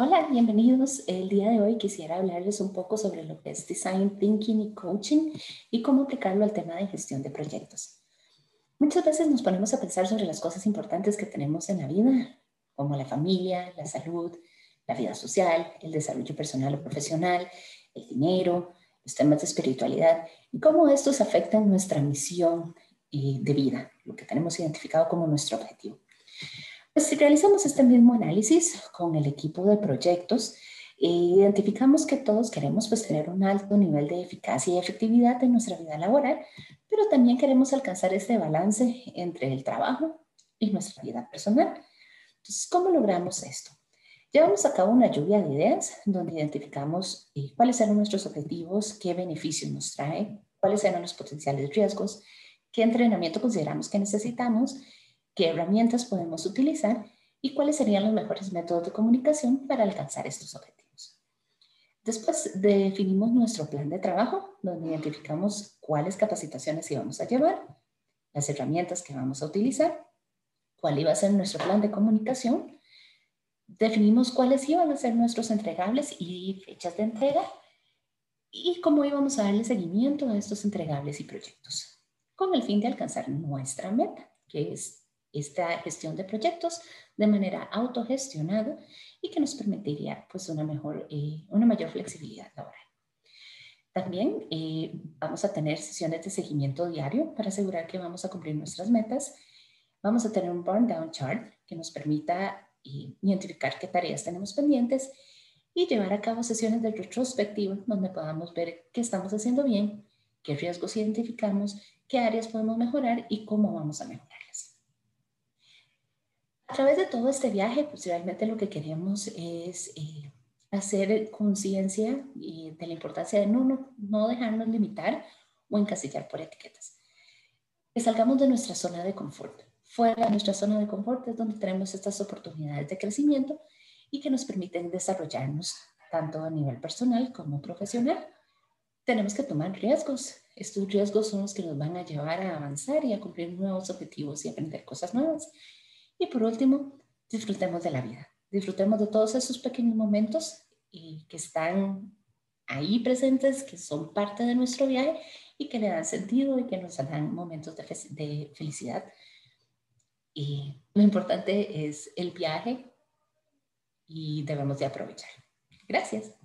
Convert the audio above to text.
Hola, bienvenidos. El día de hoy quisiera hablarles un poco sobre lo que es Design Thinking y Coaching y cómo aplicarlo al tema de gestión de proyectos. Muchas veces nos ponemos a pensar sobre las cosas importantes que tenemos en la vida, como la familia, la salud, la vida social, el desarrollo personal o profesional, el dinero, los temas de espiritualidad y cómo estos afectan nuestra misión eh, de vida, lo que tenemos identificado como nuestro objetivo. Pues realizamos este mismo análisis con el equipo de proyectos, e identificamos que todos queremos pues, tener un alto nivel de eficacia y efectividad en nuestra vida laboral, pero también queremos alcanzar este balance entre el trabajo y nuestra vida personal. Entonces, ¿cómo logramos esto? Llevamos a cabo una lluvia de ideas donde identificamos eh, cuáles serán nuestros objetivos, qué beneficios nos trae, cuáles serán los potenciales riesgos, qué entrenamiento consideramos que necesitamos qué herramientas podemos utilizar y cuáles serían los mejores métodos de comunicación para alcanzar estos objetivos. Después definimos nuestro plan de trabajo, donde identificamos cuáles capacitaciones íbamos a llevar, las herramientas que vamos a utilizar, cuál iba a ser nuestro plan de comunicación, definimos cuáles iban a ser nuestros entregables y fechas de entrega y cómo íbamos a darle seguimiento a estos entregables y proyectos, con el fin de alcanzar nuestra meta, que es esta gestión de proyectos de manera autogestionada y que nos permitiría pues una, mejor, eh, una mayor flexibilidad laboral. También eh, vamos a tener sesiones de seguimiento diario para asegurar que vamos a cumplir nuestras metas. Vamos a tener un burn down chart que nos permita eh, identificar qué tareas tenemos pendientes y llevar a cabo sesiones de retrospectiva donde podamos ver qué estamos haciendo bien, qué riesgos identificamos, qué áreas podemos mejorar y cómo vamos a mejorarlas. A través de todo este viaje, pues realmente lo que queremos es eh, hacer conciencia de la importancia de no, no, no dejarnos limitar o encasillar por etiquetas. Que salgamos de nuestra zona de confort. Fuera de nuestra zona de confort es donde tenemos estas oportunidades de crecimiento y que nos permiten desarrollarnos tanto a nivel personal como profesional. Tenemos que tomar riesgos. Estos riesgos son los que nos van a llevar a avanzar y a cumplir nuevos objetivos y aprender cosas nuevas. Y por último, disfrutemos de la vida. Disfrutemos de todos esos pequeños momentos que están ahí presentes, que son parte de nuestro viaje y que le dan sentido y que nos dan momentos de, de felicidad. Y lo importante es el viaje y debemos de aprovechar. Gracias.